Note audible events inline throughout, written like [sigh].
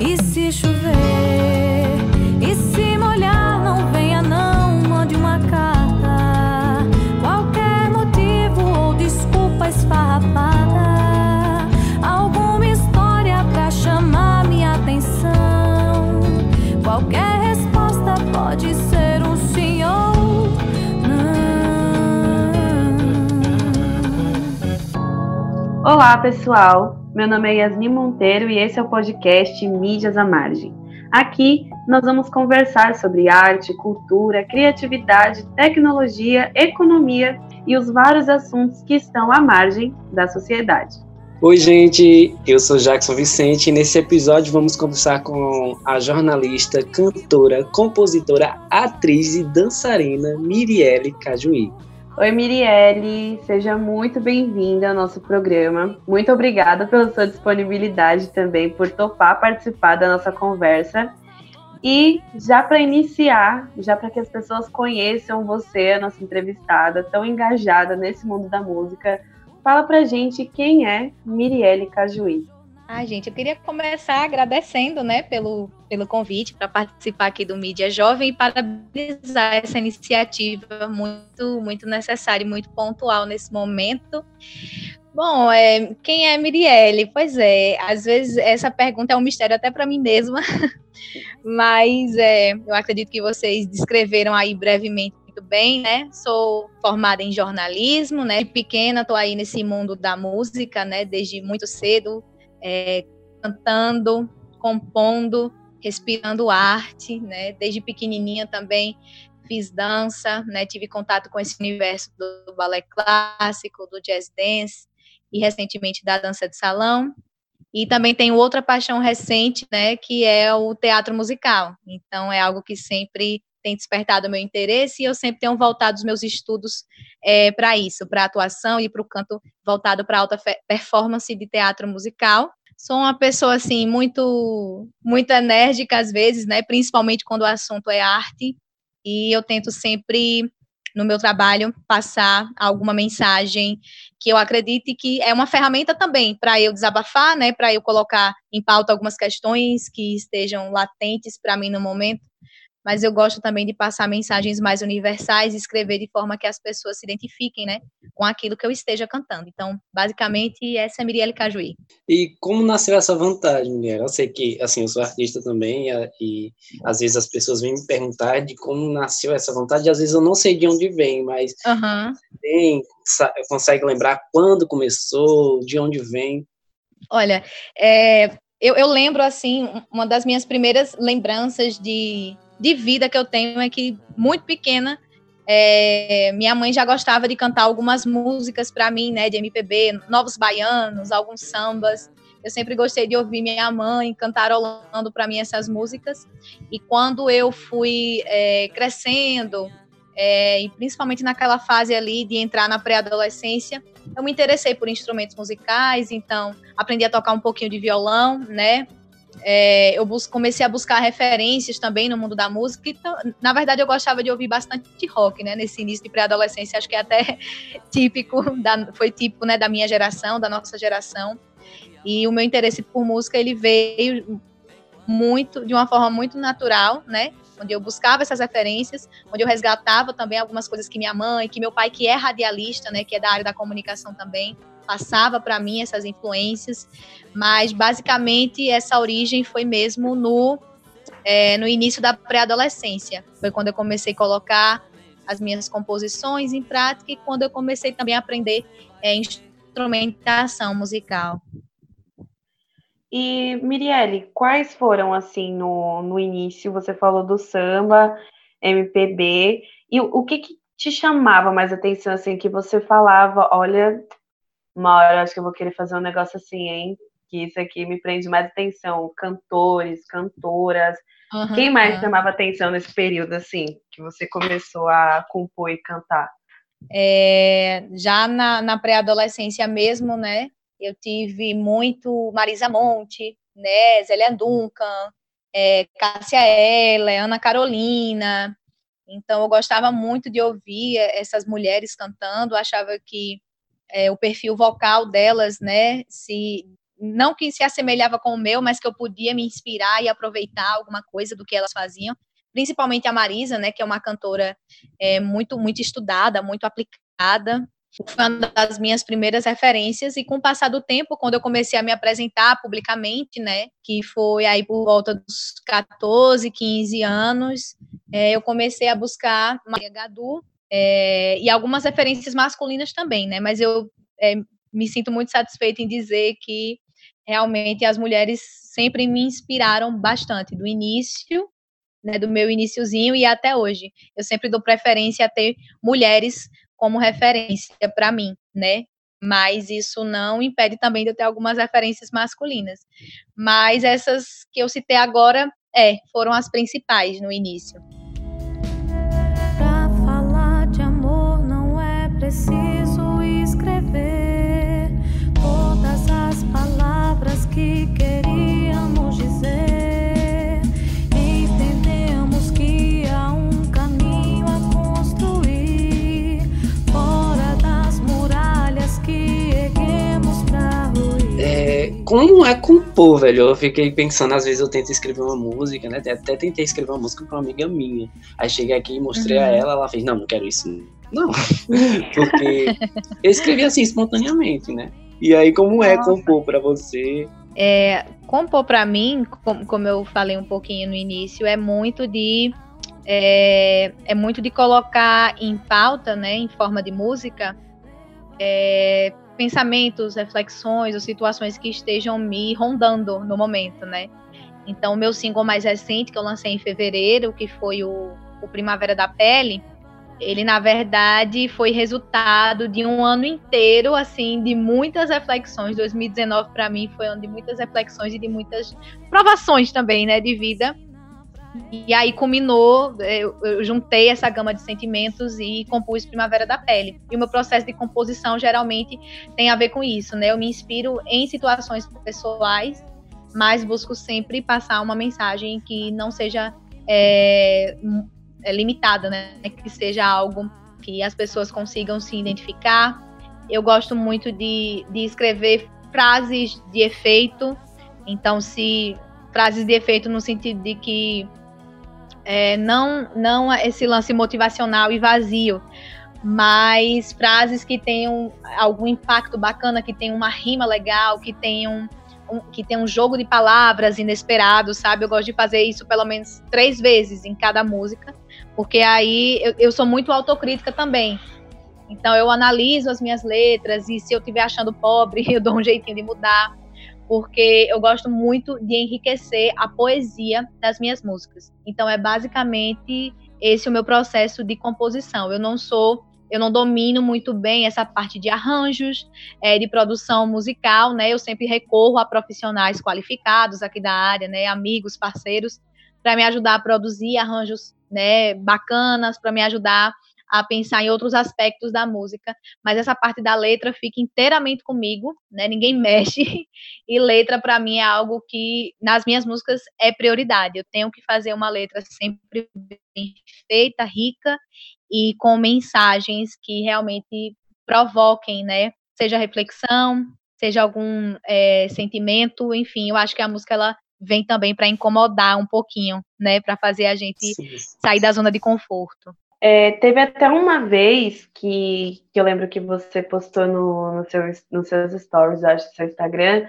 E se chover, e se molhar, não venha não, mande uma carta. Qualquer motivo ou desculpa esfarrapada, alguma história pra chamar minha atenção. Qualquer resposta pode ser um sim ou não. Olá, pessoal. Meu nome é Yasmin Monteiro e esse é o podcast Mídias à Margem. Aqui nós vamos conversar sobre arte, cultura, criatividade, tecnologia, economia e os vários assuntos que estão à margem da sociedade. Oi, gente, eu sou Jackson Vicente e nesse episódio vamos conversar com a jornalista, cantora, compositora, atriz e dançarina Mirielle Cajuí. Oi, Mirielle, seja muito bem-vinda ao nosso programa. Muito obrigada pela sua disponibilidade também, por topar participar da nossa conversa. E já para iniciar, já para que as pessoas conheçam você, a nossa entrevistada, tão engajada nesse mundo da música, fala pra gente quem é Mirielle Cajuí. Ah, gente, eu queria começar agradecendo, né, pelo, pelo convite para participar aqui do Mídia Jovem e parabenizar essa iniciativa muito, muito necessária e muito pontual nesse momento. Bom, é, quem é Mirielle? Pois é, às vezes essa pergunta é um mistério até para mim mesma, [laughs] mas é, eu acredito que vocês descreveram aí brevemente muito bem, né? Sou formada em jornalismo, né? De pequena estou aí nesse mundo da música, né? Desde muito cedo, é, cantando, compondo, respirando arte, né? Desde pequenininha também fiz dança, né? Tive contato com esse universo do balé clássico, do jazz dance e recentemente da dança de salão. E também tenho outra paixão recente, né, que é o teatro musical. Então é algo que sempre tem despertado meu interesse e eu sempre tenho voltado os meus estudos é, para isso, para atuação e para o canto voltado para alta performance de teatro musical. Sou uma pessoa assim muito muito enérgica às vezes, né, principalmente quando o assunto é arte, e eu tento sempre no meu trabalho passar alguma mensagem que eu acredite que é uma ferramenta também para eu desabafar, né, para eu colocar em pauta algumas questões que estejam latentes para mim no momento mas eu gosto também de passar mensagens mais universais e escrever de forma que as pessoas se identifiquem, né, com aquilo que eu esteja cantando. Então, basicamente, essa é Mirielle Cajuí. E como nasceu essa vontade, mulher? Eu sei que, assim, eu sou artista também e às vezes as pessoas vêm me perguntar de como nasceu essa vontade e às vezes eu não sei de onde vem, mas uhum. tem, consegue lembrar quando começou, de onde vem? Olha, é, eu, eu lembro, assim, uma das minhas primeiras lembranças de de vida que eu tenho é que, muito pequena, é, minha mãe já gostava de cantar algumas músicas para mim, né, de MPB, novos baianos, alguns sambas. Eu sempre gostei de ouvir minha mãe cantarolando para mim essas músicas. E quando eu fui é, crescendo, é, e principalmente naquela fase ali de entrar na pré-adolescência, eu me interessei por instrumentos musicais, então aprendi a tocar um pouquinho de violão, né? É, eu comecei a buscar referências também no mundo da música. Então, na verdade, eu gostava de ouvir bastante rock, né? Nesse início de pré-adolescência, acho que é até [laughs] típico, da, foi típico, né, da minha geração, da nossa geração. E o meu interesse por música, ele veio muito, de uma forma muito natural, né? Onde eu buscava essas referências, onde eu resgatava também algumas coisas que minha mãe, que meu pai, que é radialista, né, que é da área da comunicação também, passava para mim essas influências, mas basicamente essa origem foi mesmo no, é, no início da pré-adolescência. Foi quando eu comecei a colocar as minhas composições em prática e quando eu comecei também a aprender é, instrumentação musical. E, Mirielle, quais foram, assim, no, no início? Você falou do samba, MPB, e o, o que, que te chamava mais atenção, assim, que você falava, olha, uma hora acho que eu vou querer fazer um negócio assim, hein? Que isso aqui me prende mais atenção. Cantores, cantoras. Uhum, Quem mais uhum. chamava atenção nesse período, assim, que você começou a compor e cantar? É, já na, na pré-adolescência mesmo, né? Eu tive muito Marisa Monte, né? Zélia Duncan, é, Cássia Eller, Ana Carolina. Então, eu gostava muito de ouvir essas mulheres cantando, achava que é, o perfil vocal delas, né, se não que se assemelhava com o meu, mas que eu podia me inspirar e aproveitar alguma coisa do que elas faziam, principalmente a Marisa, né, que é uma cantora é, muito muito estudada, muito aplicada, foi uma das minhas primeiras referências e com o passar do tempo, quando eu comecei a me apresentar publicamente, né, que foi aí por volta dos 14, 15 anos, é, eu comecei a buscar Maria Gadu é, e algumas referências masculinas também, né, mas eu é, me sinto muito satisfeita em dizer que realmente as mulheres sempre me inspiraram bastante, do início, né, do meu iníciozinho e até hoje. Eu sempre dou preferência a ter mulheres como referência para mim, né? Mas isso não impede também de eu ter algumas referências masculinas. Mas essas que eu citei agora, é, foram as principais no início. Como é compor, velho? Eu fiquei pensando, às vezes eu tento escrever uma música, né? Até tentei escrever uma música com uma amiga minha. Aí cheguei aqui e mostrei uhum. a ela, ela fez, não, não quero isso. Não, [laughs] porque eu escrevi assim espontaneamente, né? E aí, como é Nossa. compor para você? É, compor para mim, como eu falei um pouquinho no início, é muito de é, é muito de colocar em pauta, né, em forma de música, é, pensamentos, reflexões ou situações que estejam me rondando no momento, né? Então, o meu single mais recente, que eu lancei em fevereiro, que foi o, o Primavera da Pele, ele, na verdade, foi resultado de um ano inteiro, assim, de muitas reflexões. 2019, para mim, foi um ano de muitas reflexões e de muitas provações também, né, de vida. E aí culminou, eu, eu, juntei essa gama de sentimentos e compus Primavera da Pele. E o meu processo de composição geralmente tem a ver com isso, né? Eu me inspiro em situações pessoais, mas busco sempre passar uma mensagem que não seja é, é limitada, né? Que seja algo que as pessoas consigam se identificar. Eu gosto muito de, de escrever frases de efeito. Então, se frases de efeito no sentido de que é, não, não esse lance motivacional e vazio, mas frases que tenham algum impacto bacana, que tenham uma rima legal, que tenham um, que tem um jogo de palavras inesperado, sabe? Eu gosto de fazer isso pelo menos três vezes em cada música, porque aí eu, eu sou muito autocrítica também. Então eu analiso as minhas letras e se eu estiver achando pobre, [laughs] eu dou um jeitinho de mudar porque eu gosto muito de enriquecer a poesia das minhas músicas. Então é basicamente esse o meu processo de composição. Eu não sou, eu não domino muito bem essa parte de arranjos, é, de produção musical, né? Eu sempre recorro a profissionais qualificados aqui da área, né? Amigos, parceiros, para me ajudar a produzir arranjos, né? Bacanas, para me ajudar a pensar em outros aspectos da música, mas essa parte da letra fica inteiramente comigo, né? Ninguém [laughs] mexe. E letra para mim é algo que nas minhas músicas é prioridade. Eu tenho que fazer uma letra sempre bem feita, rica e com mensagens que realmente provoquem, né? Seja reflexão, seja algum é, sentimento, enfim, eu acho que a música ela vem também para incomodar um pouquinho, né, para fazer a gente Sim. sair da zona de conforto. É, teve até uma vez que, que eu lembro que você postou no, no seu, nos seus stories, acho, no seu Instagram,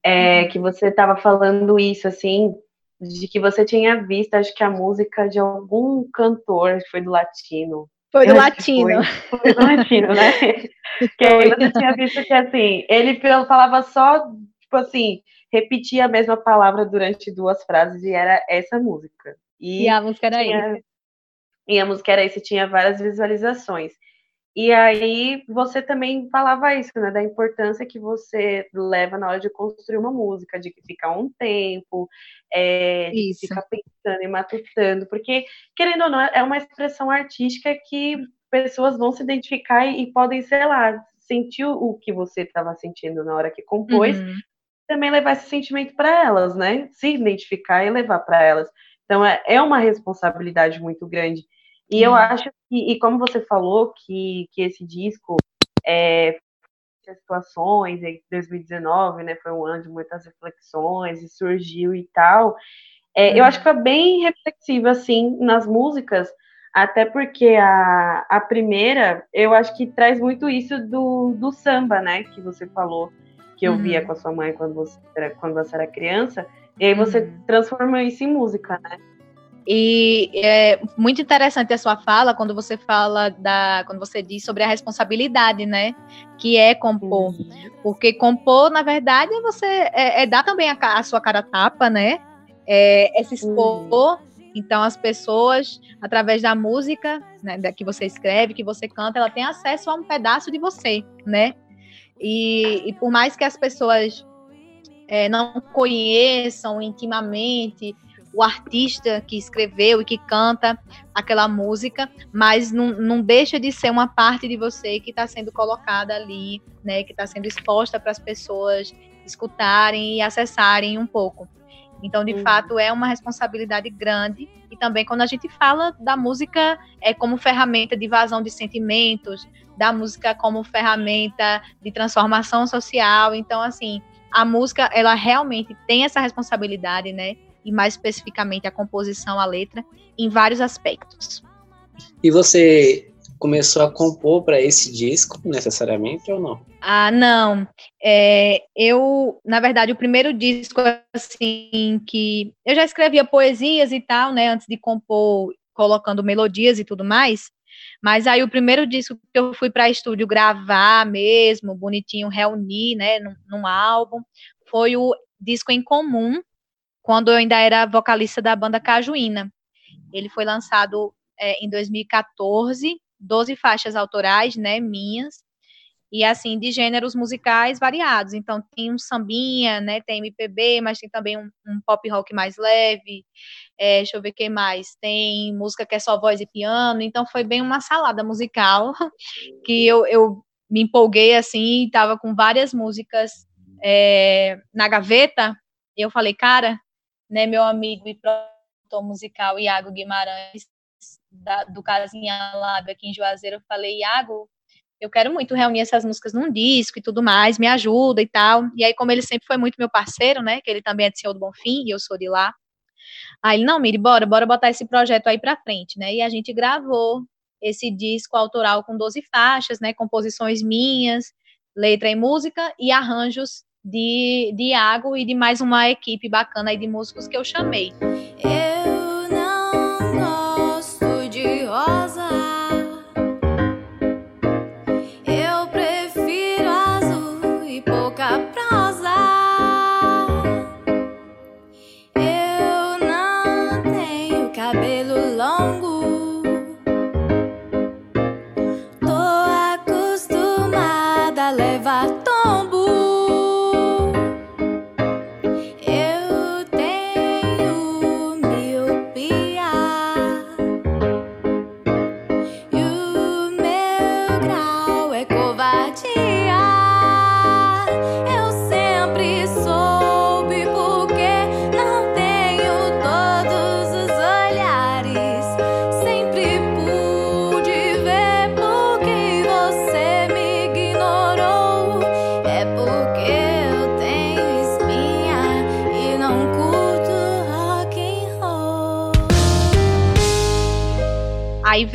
é, uhum. que você estava falando isso, assim, de que você tinha visto, acho que a música de algum cantor, que foi do latino. Foi do latino. Foi, foi, do latino, né? [laughs] que aí você tinha visto que, assim, ele falava só, tipo assim, repetia a mesma palavra durante duas frases e era essa música. E, e a música era tinha, isso. E a música era isso, tinha várias visualizações. E aí você também falava isso, né? Da importância que você leva na hora de construir uma música, de que fica um tempo, é, de ficar pensando e matutando, porque, querendo ou não, é uma expressão artística que pessoas vão se identificar e, e podem, sei lá, sentir o que você estava sentindo na hora que compôs, uhum. também levar esse sentimento para elas, né? Se identificar e levar para elas. Então é, é uma responsabilidade muito grande. E eu acho que, e como você falou, que, que esse disco é muitas situações, em 2019, né, foi um ano de muitas reflexões, e surgiu e tal, é, eu acho que foi bem reflexiva, assim, nas músicas, até porque a, a primeira, eu acho que traz muito isso do, do samba, né, que você falou, que eu uhum. via com a sua mãe quando você, era, quando você era criança, e aí você uhum. transformou isso em música, né? E é muito interessante a sua fala quando você fala da, quando você diz sobre a responsabilidade, né, que é compor, uhum. porque compor na verdade é você é, é dar também a, a, sua cara tapa, né, é, é se expor. Uhum. Então as pessoas, através da música, né, que você escreve, que você canta, ela tem acesso a um pedaço de você, né? E, e por mais que as pessoas é, não conheçam intimamente o artista que escreveu e que canta aquela música, mas não, não deixa de ser uma parte de você que está sendo colocada ali, né, que está sendo exposta para as pessoas escutarem e acessarem um pouco. Então, de uhum. fato, é uma responsabilidade grande. E também quando a gente fala da música é como ferramenta de vazão de sentimentos, da música como ferramenta de transformação social. Então, assim, a música, ela realmente tem essa responsabilidade, né? E mais especificamente a composição, a letra, em vários aspectos. E você começou a compor para esse disco, necessariamente, ou não? Ah, não. É, eu, na verdade, o primeiro disco, assim, que eu já escrevia poesias e tal, né, antes de compor, colocando melodias e tudo mais, mas aí o primeiro disco que eu fui para estúdio gravar mesmo, bonitinho, reunir, né, num, num álbum, foi o disco em comum, quando eu ainda era vocalista da banda Cajuína. Ele foi lançado é, em 2014 12 faixas autorais, né, minhas, e assim, de gêneros musicais variados. Então, tem um sambinha, né, tem MPB, mas tem também um, um pop rock mais leve, é, deixa eu ver o que mais, tem música que é só voz e piano, então foi bem uma salada musical, [laughs] que eu, eu me empolguei, assim, estava com várias músicas é, na gaveta, e eu falei, cara, né, meu amigo e produtor musical Iago Guimarães, da, do Casinha Lab aqui em Juazeiro, eu falei, Iago, eu quero muito reunir essas músicas num disco e tudo mais, me ajuda e tal. E aí, como ele sempre foi muito meu parceiro, né, que ele também é de Senhor do Bonfim e eu sou de lá, aí ele, não, Miri, bora, bora botar esse projeto aí pra frente, né, e a gente gravou esse disco autoral com 12 faixas, né, composições minhas, letra e música e arranjos de, de Iago e de mais uma equipe bacana aí de músicos que eu chamei. Aí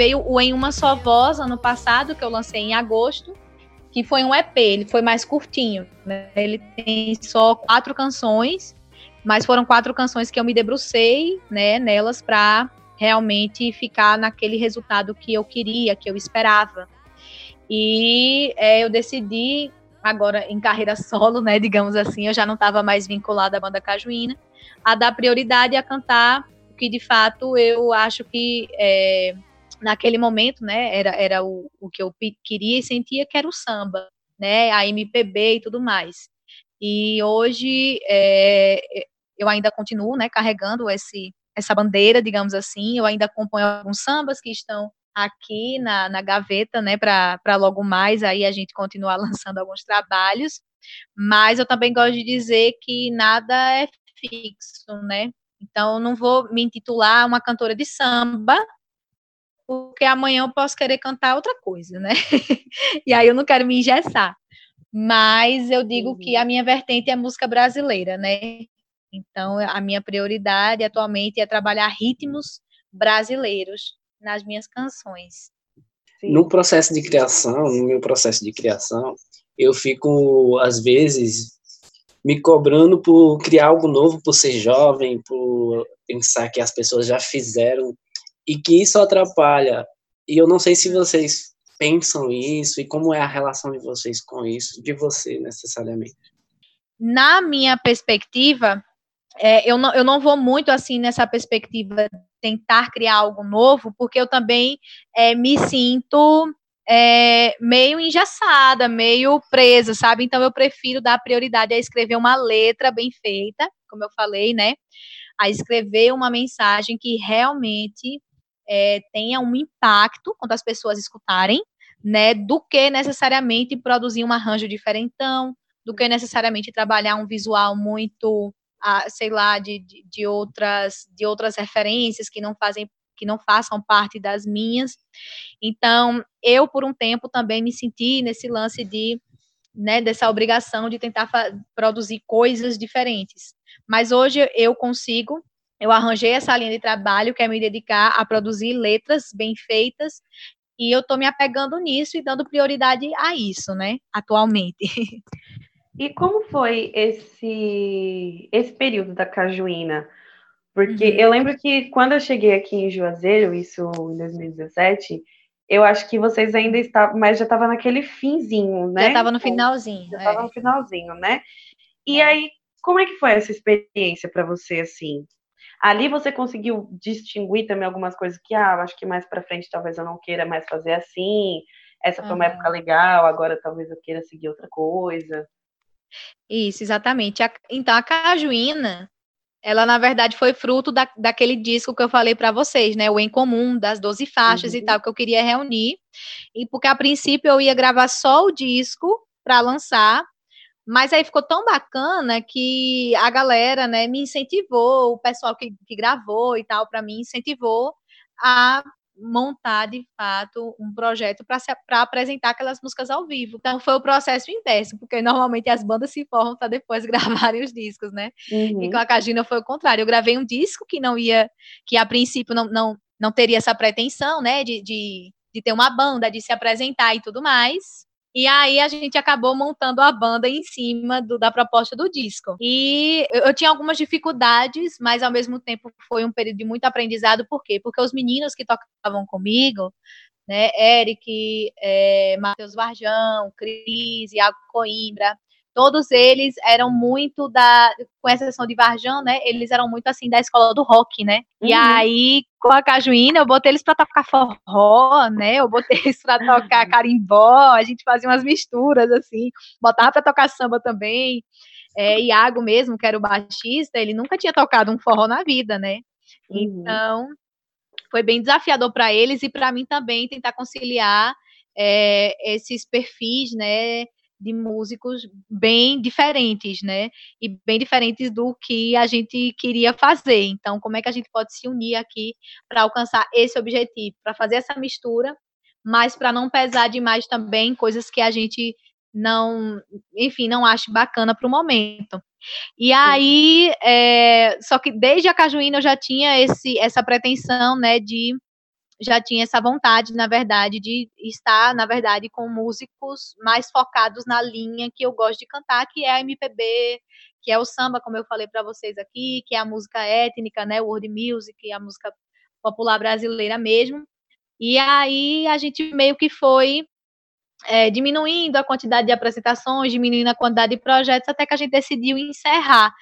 veio o Em Uma Só Voz, ano passado, que eu lancei em agosto, que foi um EP, ele foi mais curtinho. Né? Ele tem só quatro canções, mas foram quatro canções que eu me debrucei né, nelas para realmente ficar naquele resultado que eu queria, que eu esperava. E é, eu decidi, agora em carreira [laughs] solo, né, digamos assim, eu já não estava mais vinculada à banda Cajuína, a dar prioridade a cantar que de fato eu acho que é, naquele momento, né, era, era o, o que eu queria e sentia que era o samba, né, a MPB e tudo mais. E hoje é, eu ainda continuo, né, carregando esse, essa bandeira, digamos assim, eu ainda acompanho alguns sambas que estão aqui na, na gaveta, né, para logo mais aí a gente continuar [laughs] lançando alguns trabalhos, mas eu também gosto de dizer que nada é fixo, né, então não vou me intitular uma cantora de samba, porque amanhã eu posso querer cantar outra coisa, né? [laughs] e aí eu não quero me engessar. mas eu digo uhum. que a minha vertente é música brasileira, né? Então, a minha prioridade atualmente é trabalhar ritmos brasileiros nas minhas canções. Sim. No processo de criação, no meu processo de criação, eu fico, às vezes, me cobrando por criar algo novo, por ser jovem, por pensar que as pessoas já fizeram e que isso atrapalha. E eu não sei se vocês pensam isso e como é a relação de vocês com isso, de você necessariamente. Na minha perspectiva, é, eu, não, eu não vou muito assim nessa perspectiva tentar criar algo novo, porque eu também é, me sinto é, meio engessada, meio presa, sabe? Então eu prefiro dar prioridade a escrever uma letra bem feita, como eu falei, né? A escrever uma mensagem que realmente é, tenha um impacto quando as pessoas escutarem, né? Do que necessariamente produzir um arranjo diferentão, do que necessariamente trabalhar um visual muito, ah, sei lá, de, de, de outras de outras referências que não fazem que não façam parte das minhas. Então, eu por um tempo também me senti nesse lance de, né, dessa obrigação de tentar produzir coisas diferentes. Mas hoje eu consigo, eu arranjei essa linha de trabalho que é me dedicar a produzir letras bem feitas e eu estou me apegando nisso e dando prioridade a isso, né, atualmente. [laughs] E como foi esse esse período da Cajuína? Porque uhum. eu lembro que quando eu cheguei aqui em Juazeiro, isso em 2017, eu acho que vocês ainda estavam, mas já estava naquele finzinho, né? Já estava no finalzinho. Já estava é. no finalzinho, né? E é. aí, como é que foi essa experiência para você, assim? Ali você conseguiu distinguir também algumas coisas que, ah, acho que mais para frente talvez eu não queira mais fazer assim. Essa foi uma época legal, agora talvez eu queira seguir outra coisa. Isso, exatamente. Então, a Cajuína, ela na verdade foi fruto da, daquele disco que eu falei para vocês, né? O Em Comum, das 12 faixas uhum. e tal, que eu queria reunir. E porque a princípio eu ia gravar só o disco para lançar, mas aí ficou tão bacana que a galera, né, me incentivou, o pessoal que, que gravou e tal, para mim, incentivou a montar de fato um projeto para apresentar aquelas músicas ao vivo. Então foi o processo inverso, porque normalmente as bandas se formam para depois [laughs] gravarem os discos, né? Uhum. E com a Cagina foi o contrário. Eu gravei um disco que não ia, que a princípio não, não, não teria essa pretensão, né? De, de, de ter uma banda, de se apresentar e tudo mais. E aí a gente acabou montando a banda em cima do, da proposta do disco. E eu, eu, tinha algumas dificuldades, mas ao mesmo tempo foi um período de muito aprendizado. Por quê? Porque os meninos que tocavam comigo, né, Eric, é, Matheus Varjão, Cris, Iago Coimbra, todos eles eram muito da, com exceção de Varjão, né? Eles eram muito assim da escola do rock, né? Uhum. E aí, com a Cajuína, eu botei eles para tocar forró, né? Eu botei eles para tocar carimbó, a gente fazia umas misturas assim, botava para tocar samba também. É, Iago mesmo, que era o baixista, ele nunca tinha tocado um forró na vida, né? Uhum. Então, foi bem desafiador para eles e para mim também tentar conciliar é, esses perfis, né? De músicos bem diferentes, né? E bem diferentes do que a gente queria fazer. Então, como é que a gente pode se unir aqui para alcançar esse objetivo, para fazer essa mistura, mas para não pesar demais também coisas que a gente não, enfim, não acha bacana para o momento. E aí, é, só que desde a Cajuína eu já tinha esse, essa pretensão, né, de já tinha essa vontade, na verdade, de estar, na verdade, com músicos mais focados na linha que eu gosto de cantar, que é a MPB, que é o samba, como eu falei para vocês aqui, que é a música étnica, né, world music, a música popular brasileira mesmo. E aí a gente meio que foi é, diminuindo a quantidade de apresentações, diminuindo a quantidade de projetos, até que a gente decidiu encerrar,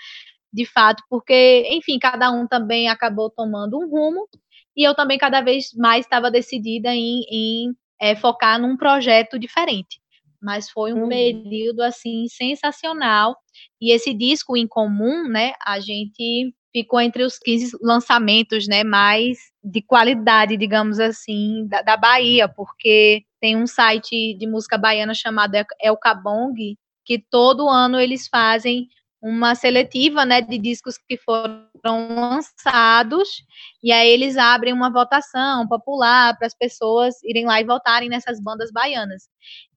de fato, porque, enfim, cada um também acabou tomando um rumo, e eu também cada vez mais estava decidida em, em é, focar num projeto diferente. Mas foi um uhum. período assim sensacional. E esse disco em comum, né, a gente ficou entre os 15 lançamentos, né, mais de qualidade, digamos assim, da, da Bahia, porque tem um site de música baiana chamado El Cabong, que todo ano eles fazem uma seletiva, né, de discos que foram lançados, e aí eles abrem uma votação popular para as pessoas irem lá e votarem nessas bandas baianas.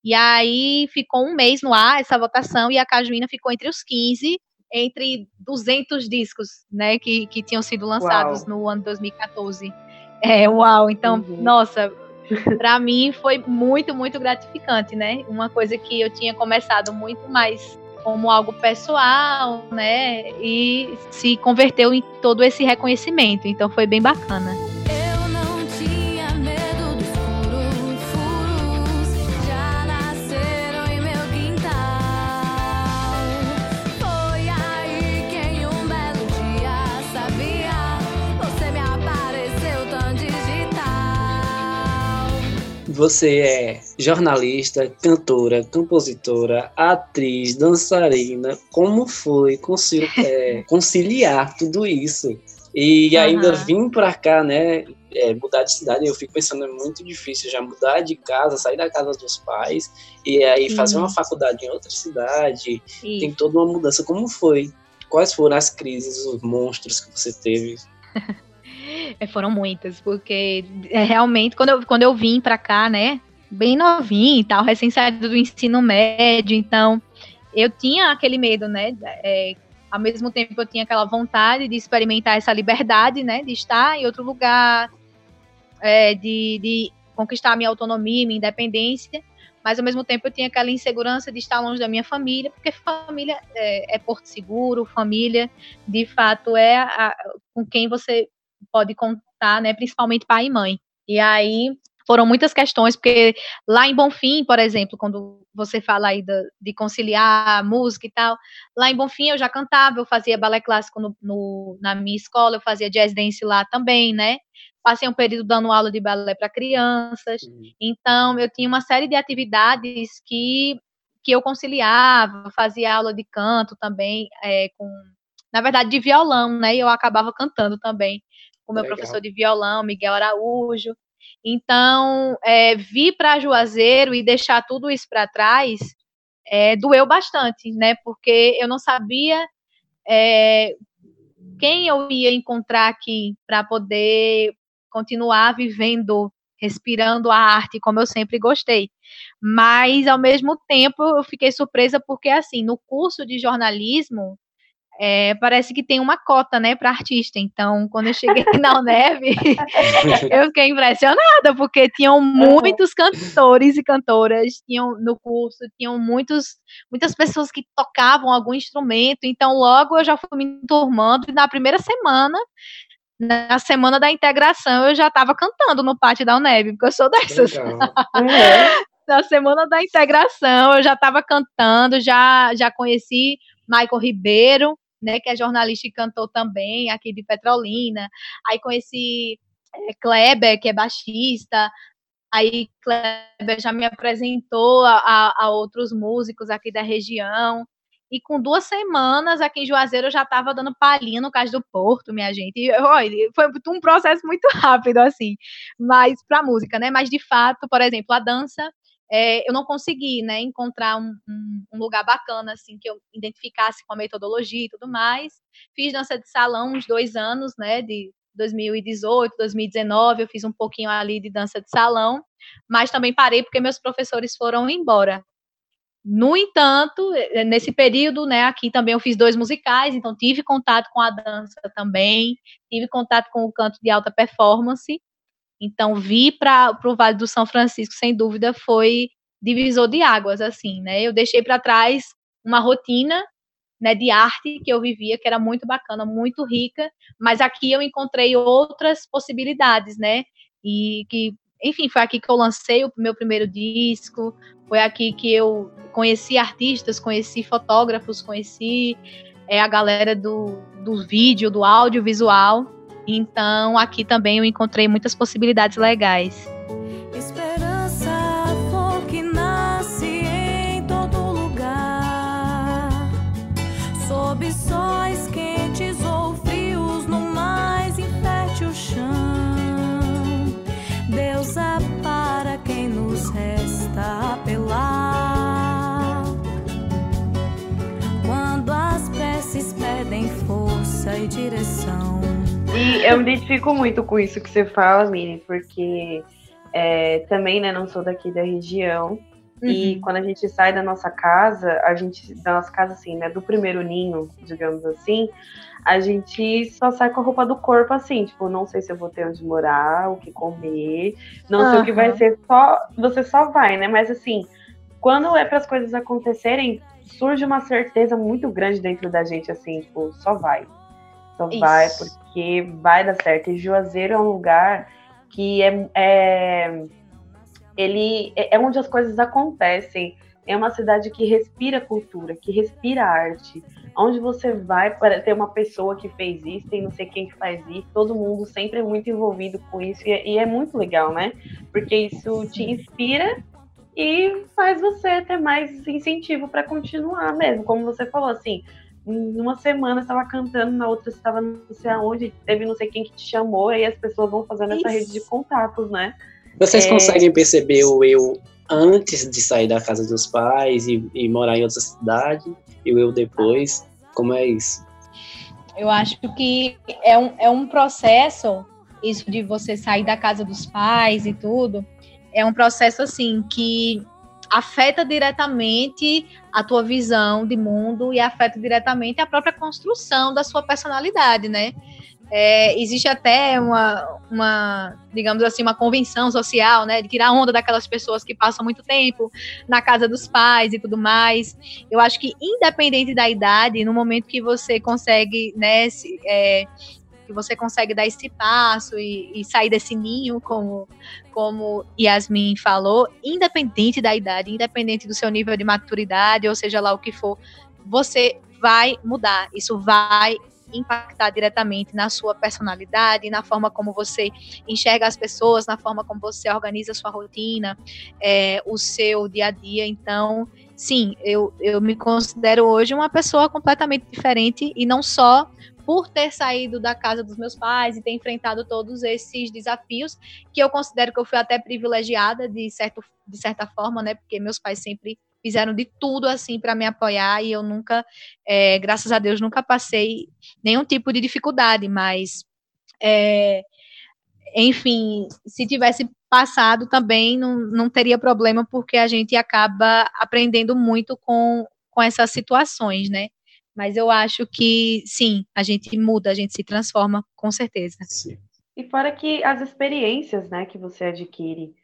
E aí ficou um mês no ar essa votação e a Cajuína ficou entre os 15 entre 200 discos, né, que, que tinham sido lançados uau. no ano 2014. É, uau, então, uhum. nossa, para mim foi muito, muito gratificante, né? Uma coisa que eu tinha começado muito mais como algo pessoal, né? E se converteu em todo esse reconhecimento. Então foi bem bacana. Você é jornalista, cantora, compositora, atriz, dançarina. Como foi [laughs] é, conciliar tudo isso? E uhum. ainda vim para cá, né? É, mudar de cidade, eu fico pensando, é muito difícil já mudar de casa, sair da casa dos pais e aí fazer uma faculdade em outra cidade. Tem toda uma mudança. Como foi? Quais foram as crises, os monstros que você teve? [laughs] É, foram muitas, porque é, realmente, quando eu, quando eu vim para cá, né, bem novinho e tal, recém-saído do ensino médio, então eu tinha aquele medo, né, é, ao mesmo tempo eu tinha aquela vontade de experimentar essa liberdade, né, de estar em outro lugar, é, de, de conquistar a minha autonomia, minha independência, mas ao mesmo tempo eu tinha aquela insegurança de estar longe da minha família, porque família é, é porto seguro, família de fato é a, com quem você pode contar, né, principalmente pai e mãe. E aí foram muitas questões, porque lá em Bonfim, por exemplo, quando você fala aí de, de conciliar música e tal, lá em Bonfim eu já cantava, eu fazia balé clássico no, no, na minha escola, eu fazia jazz dance lá também, né? Passei um período dando aula de balé para crianças, uhum. então eu tinha uma série de atividades que, que eu conciliava, fazia aula de canto também, é, com, na verdade, de violão, né? E eu acabava cantando também com meu Legal. professor de violão, Miguel Araújo. Então, é, vir para Juazeiro e deixar tudo isso para trás é, doeu bastante, né? Porque eu não sabia é, quem eu ia encontrar aqui para poder continuar vivendo, respirando a arte como eu sempre gostei. Mas, ao mesmo tempo, eu fiquei surpresa porque, assim, no curso de jornalismo, é, parece que tem uma cota, né, para artista. Então, quando eu cheguei [laughs] na UNEV, [laughs] eu fiquei impressionada, porque tinham muitos cantores e cantoras tinham no curso, tinham muitos, muitas pessoas que tocavam algum instrumento. Então, logo eu já fui me enturmando, e na primeira semana, na semana da integração, eu já estava cantando no pátio da UNEV, porque eu sou dessas. [laughs] na semana da integração, eu já estava cantando, já, já conheci Michael Ribeiro, né, que é jornalista e cantor também, aqui de Petrolina. Aí conheci é, Kleber, que é baixista. Aí Kleber já me apresentou a, a, a outros músicos aqui da região. E com duas semanas aqui em Juazeiro eu já estava dando palhinha no Cais do Porto, minha gente. E, olha, foi um processo muito [laughs] rápido, assim, mas para música, né? Mas de fato, por exemplo, a dança é, eu não consegui, né, encontrar um, um, um, lugar bacana, assim, que eu identificasse com a metodologia e tudo mais. Fiz dança de salão uns dois anos, né, de 2018, 2019, eu fiz um pouquinho ali de dança de salão, mas também parei porque meus professores foram embora. No entanto, é, nesse período, né, aqui também eu fiz dois musicais, então tive contato com a dança também, tive contato com o canto de alta performance, então, vir para o Vale do São Francisco, sem dúvida, foi divisor de águas, assim, né? Eu deixei para trás uma rotina né, de arte que eu vivia, que era muito bacana, muito rica, mas aqui eu encontrei outras possibilidades, né? E que, enfim, foi aqui que eu lancei o meu primeiro disco, foi aqui que eu conheci artistas, conheci fotógrafos, conheci é, a galera do, do vídeo, do audiovisual. Então, aqui também eu encontrei muitas possibilidades legais. Esperança, a flor que nasce em todo lugar, sob sóis quentes ou frios no mais chão. Deus é para quem nos resta apelar. Quando as preces pedem força e direção eu me identifico muito com isso que você fala, Miri, porque é, também, né, não sou daqui da região. Uhum. E quando a gente sai da nossa casa, a gente, da nossa casa assim, né, do primeiro ninho, digamos assim, a gente só sai com a roupa do corpo assim, tipo, não sei se eu vou ter onde morar, o que comer, não uhum. sei o que vai ser, só você só vai, né? Mas assim, quando é para as coisas acontecerem, surge uma certeza muito grande dentro da gente assim, tipo, só vai. Só Isso. vai porque vai dar certo. E Juazeiro é um lugar que é, é ele é, é onde as coisas acontecem. É uma cidade que respira cultura, que respira arte. Onde você vai para ter uma pessoa que fez isso, tem não sei quem que faz isso, todo mundo sempre é muito envolvido com isso, e é, e é muito legal, né? Porque isso te inspira e faz você ter mais incentivo para continuar mesmo. Como você falou, assim, numa semana estava cantando, na outra estava não sei aonde, teve não sei quem que te chamou, e as pessoas vão fazendo Isso. essa rede de contatos, né? Vocês é... conseguem perceber o eu antes de sair da casa dos pais e, e morar em outra cidade e o eu depois? Como é isso? Eu acho que é um, é um processo, isso de você sair da casa dos pais e tudo, é um processo assim que afeta diretamente a tua visão de mundo e afeta diretamente a própria construção da sua personalidade, né? É, existe até uma, uma, digamos assim, uma convenção social, né, de tirar onda daquelas pessoas que passam muito tempo na casa dos pais e tudo mais. Eu acho que, independente da idade, no momento que você consegue, né, se, é, que você consegue dar esse passo e, e, sair desse ninho, como, como Yasmin falou, independente da idade, independente do seu nível de maturidade, ou seja lá o que for, você vai mudar. Isso vai impactar diretamente na sua personalidade, na forma como você enxerga as pessoas, na forma como você organiza a sua rotina, é, o seu dia a dia. Então, sim, eu, eu me considero hoje uma pessoa completamente diferente e não só por ter saído da casa dos meus pais e ter enfrentado todos esses desafios, que eu considero que eu fui até privilegiada de, certo, de certa forma, né? Porque meus pais sempre fizeram de tudo assim para me apoiar e eu nunca, é, graças a Deus, nunca passei nenhum tipo de dificuldade, mas é, enfim, se tivesse passado também não, não teria problema, porque a gente acaba aprendendo muito com, com essas situações, né? Mas eu acho que sim, a gente muda, a gente se transforma, com certeza. Sim. E fora que as experiências, né, que você adquire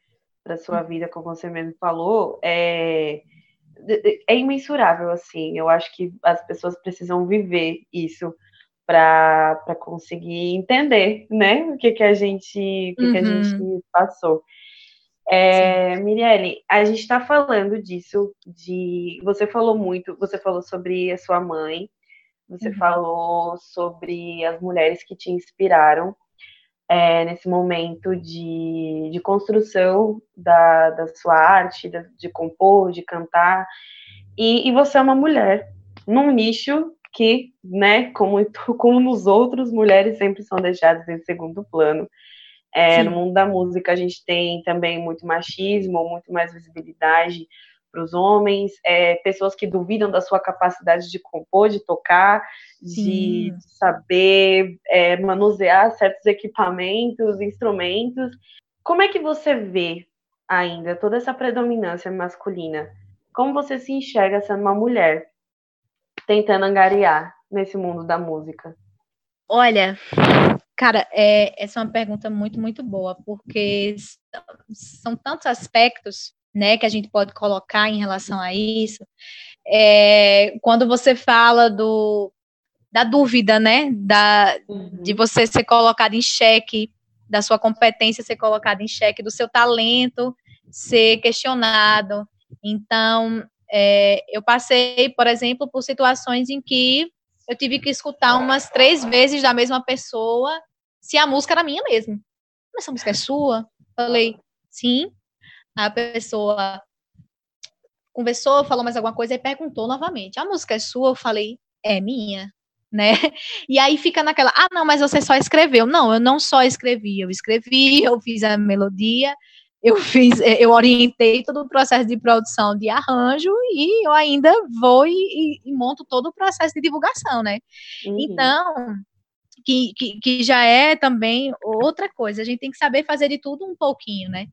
para sua hum. vida, como você mesmo falou, é, é imensurável, assim. Eu acho que as pessoas precisam viver isso para conseguir entender, né, o que que a gente, o que, uhum. que a gente uhum. passou. É, Mirelle, a gente está falando disso, de você falou muito, você falou sobre a sua mãe, você uhum. falou sobre as mulheres que te inspiraram é, nesse momento de, de construção da, da sua arte, de, de compor, de cantar, e, e, você é uma mulher num nicho que, né, como, [laughs] como nos outros, mulheres sempre são deixadas em segundo plano. É, no mundo da música a gente tem também muito machismo, muito mais visibilidade para os homens, é, pessoas que duvidam da sua capacidade de compor, de tocar, de, de saber é, manusear certos equipamentos, instrumentos. Como é que você vê ainda toda essa predominância masculina? Como você se enxerga sendo uma mulher tentando angariar nesse mundo da música? Olha, Cara, é, essa é uma pergunta muito, muito boa, porque são tantos aspectos né, que a gente pode colocar em relação a isso. É, quando você fala do, da dúvida, né, da, uhum. de você ser colocado em xeque, da sua competência ser colocada em xeque, do seu talento ser questionado. Então, é, eu passei, por exemplo, por situações em que eu tive que escutar umas três vezes da mesma pessoa se a música era minha mesmo. Mas essa música é sua? Falei, sim. A pessoa conversou, falou mais alguma coisa e perguntou novamente: a música é sua? Eu falei, é minha. Né? E aí fica naquela, ah, não, mas você só escreveu. Não, eu não só escrevi, eu escrevi, eu fiz a melodia, eu fiz, eu orientei todo o processo de produção de arranjo e eu ainda vou e, e monto todo o processo de divulgação, né? Uhum. Então, que, que, que já é também outra coisa. A gente tem que saber fazer de tudo um pouquinho, né?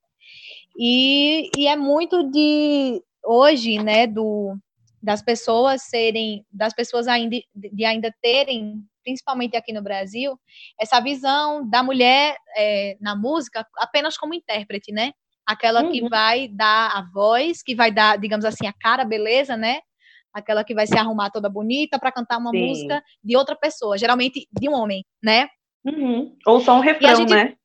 E, e é muito de hoje, né, do, das pessoas serem, das pessoas ainda de ainda terem, principalmente aqui no Brasil, essa visão da mulher é, na música apenas como intérprete, né? Aquela uhum. que vai dar a voz, que vai dar, digamos assim, a cara, beleza, né? Aquela que vai se arrumar toda bonita para cantar uma Sim. música de outra pessoa, geralmente de um homem, né? Uhum. Ou só um refrão, gente... né?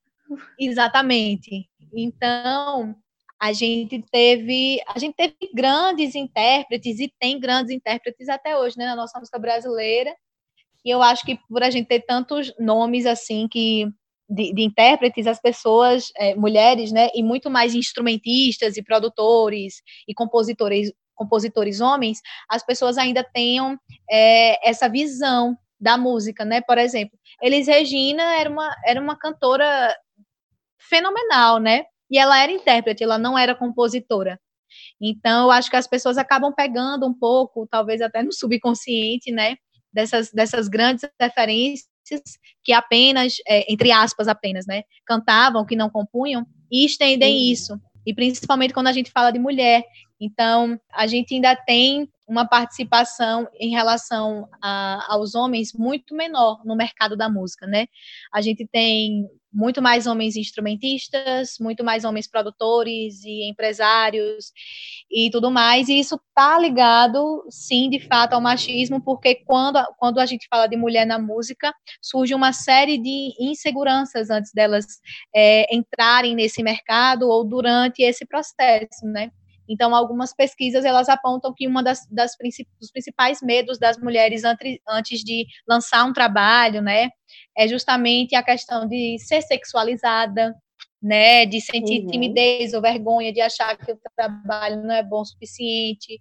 Exatamente. Então, a gente teve, a gente teve grandes intérpretes e tem grandes intérpretes até hoje, né, na nossa música brasileira. E eu acho que por a gente ter tantos nomes assim que de, de intérpretes, as pessoas, é, mulheres, né, e muito mais instrumentistas e produtores e compositores compositores homens, as pessoas ainda tenham é, essa visão da música, né? Por exemplo, Elis Regina era uma, era uma cantora fenomenal, né? E ela era intérprete, ela não era compositora. Então, eu acho que as pessoas acabam pegando um pouco, talvez até no subconsciente, né? Dessas, dessas grandes referências que apenas, é, entre aspas, apenas, né? Cantavam, que não compunham, e estendem Sim. isso. E principalmente quando a gente fala de mulher, então, a gente ainda tem uma participação em relação a, aos homens muito menor no mercado da música, né? A gente tem muito mais homens instrumentistas, muito mais homens produtores e empresários e tudo mais, e isso tá ligado, sim, de fato, ao machismo, porque quando, quando a gente fala de mulher na música, surge uma série de inseguranças antes delas é, entrarem nesse mercado ou durante esse processo, né? Então, algumas pesquisas elas apontam que uma das, das dos principais medos das mulheres antes, antes de lançar um trabalho, né, é justamente a questão de ser sexualizada, né, de sentir uhum. timidez ou vergonha, de achar que o trabalho não é bom o suficiente,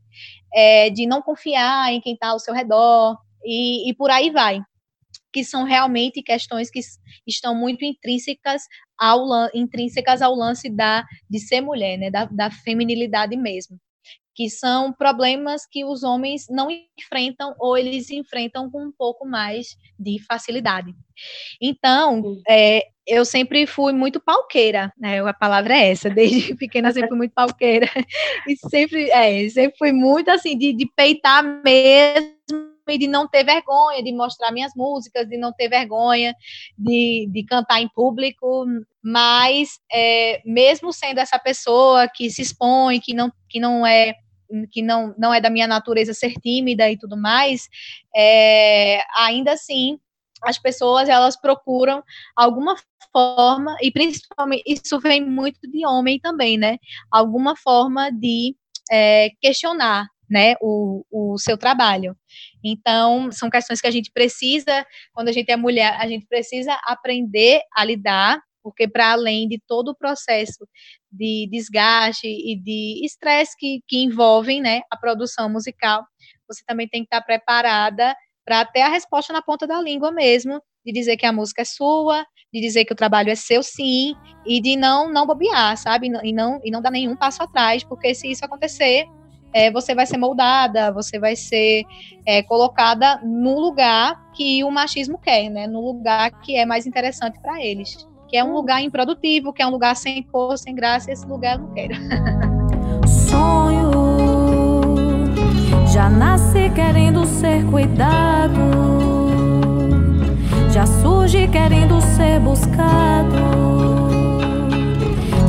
é, de não confiar em quem está ao seu redor e, e por aí vai que são realmente questões que estão muito intrínsecas ao, intrínsecas ao lance da, de ser mulher, né, da, da feminilidade mesmo, que são problemas que os homens não enfrentam ou eles enfrentam com um pouco mais de facilidade. Então, é, eu sempre fui muito palqueira, né? A palavra é essa, desde [laughs] pequena sempre fui muito palqueira [laughs] e sempre, é, sempre fui muito assim de, de peitar mesmo e de não ter vergonha de mostrar minhas músicas, de não ter vergonha de, de cantar em público, mas é, mesmo sendo essa pessoa que se expõe, que não, que não é que não, não é da minha natureza ser tímida e tudo mais, é, ainda assim as pessoas elas procuram alguma forma e principalmente isso vem muito de homem também, né? Alguma forma de é, questionar né, o, o seu trabalho. Então, são questões que a gente precisa, quando a gente é mulher, a gente precisa aprender a lidar, porque para além de todo o processo de desgaste e de estresse que, que envolvem né, a produção musical, você também tem que estar preparada para ter a resposta na ponta da língua mesmo, de dizer que a música é sua, de dizer que o trabalho é seu sim, e de não não bobear, sabe? E não, e não dar nenhum passo atrás, porque se isso acontecer, é, você vai ser moldada, você vai ser é, colocada no lugar que o machismo quer, né? No lugar que é mais interessante para eles. Que é um lugar improdutivo, que é um lugar sem cor, sem graça, esse lugar eu não quero. Sonho, já nasce querendo ser cuidado, já surge querendo ser buscado.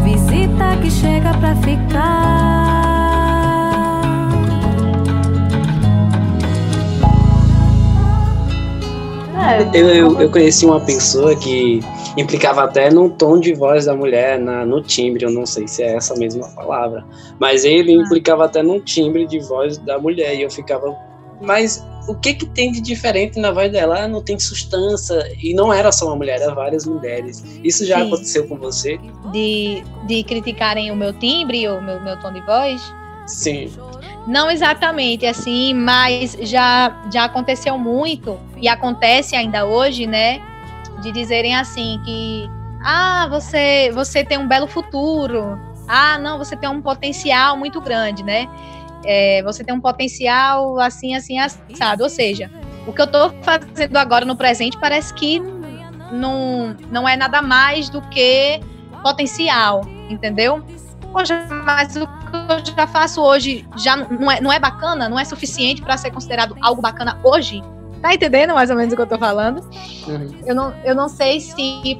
Visita que chega pra ficar. É. Eu, eu, eu, conheci uma pessoa que implicava até no tom de voz da mulher, na, no timbre, eu não sei se é essa mesma palavra, mas ele ah. implicava até no timbre de voz da mulher, e eu ficava, mas o que que tem de diferente na voz dela? Ah, não tem substância, e não era só uma mulher, eram várias mulheres. Isso já Sim. aconteceu com você? De, de criticarem o meu timbre, o meu, meu tom de voz? Sim. Não exatamente assim, mas já, já aconteceu muito e acontece ainda hoje, né? De dizerem assim que ah, você você tem um belo futuro. Ah, não, você tem um potencial muito grande, né? É, você tem um potencial assim, assim, assado. Ou seja, o que eu estou fazendo agora no presente parece que não, não é nada mais do que potencial, entendeu? Poxa, mas o que eu já faço hoje já não é, não é bacana, não é suficiente para ser considerado algo bacana hoje? Tá entendendo mais ou menos o que eu tô falando? Uhum. Eu, não, eu não sei se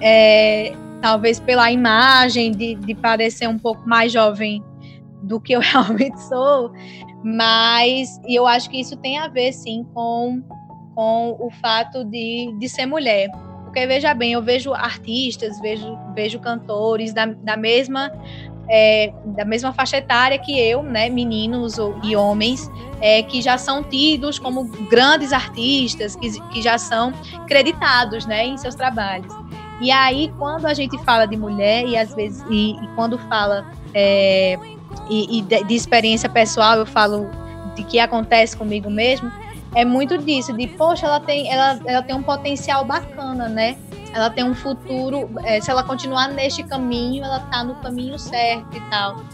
é, talvez pela imagem de, de parecer um pouco mais jovem do que eu [laughs] realmente sou, mas eu acho que isso tem a ver sim com, com o fato de, de ser mulher. Porque veja bem, eu vejo artistas, vejo, vejo cantores da, da mesma é, da mesma faixa etária que eu, né, meninos e homens, é, que já são tidos como grandes artistas, que, que já são creditados, né, em seus trabalhos. E aí, quando a gente fala de mulher e às vezes e, e quando fala é, e, e de, de, experiência pessoal, eu falo de que acontece comigo mesmo, é muito disso, de poxa, ela tem, ela, ela tem um potencial bacana, né? Ela tem um futuro, é, se ela continuar neste caminho, ela tá no caminho certo e tal.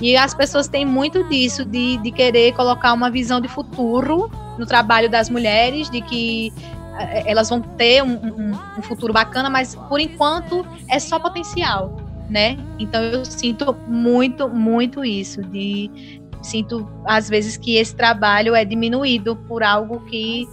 E as pessoas têm muito disso, de, de querer colocar uma visão de futuro no trabalho das mulheres, de que é, elas vão ter um, um, um futuro bacana, mas por enquanto é só potencial né? Então eu sinto muito, muito isso de sinto às vezes que esse trabalho é diminuído por algo que